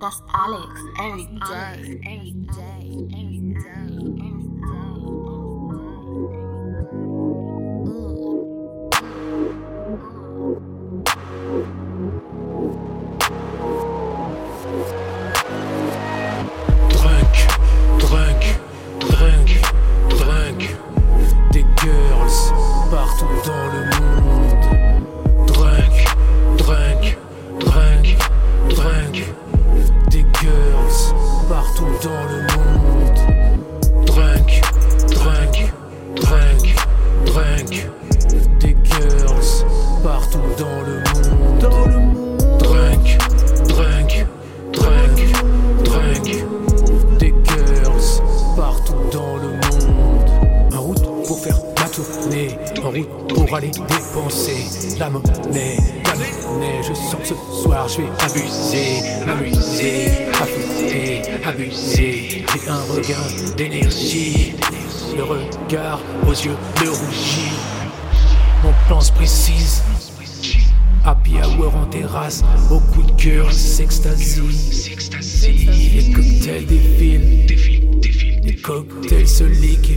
That's Alex. Every day, every day, every day, dans le monde. Dans le monde. Drunk. Des girls partout dans le monde. En route pour faire ma tournée. En route pour aller dépenser la monnaie. La monnaie, je sens que ce soir je vais abuser, amuser, abuser, abuser. J'ai un regain d'énergie. Le regard aux yeux de rougi. Mon plan se précise. Hour en terrasse, beaucoup de girls s'extasient. Les cocktails défilent, les cocktails se liquéfient.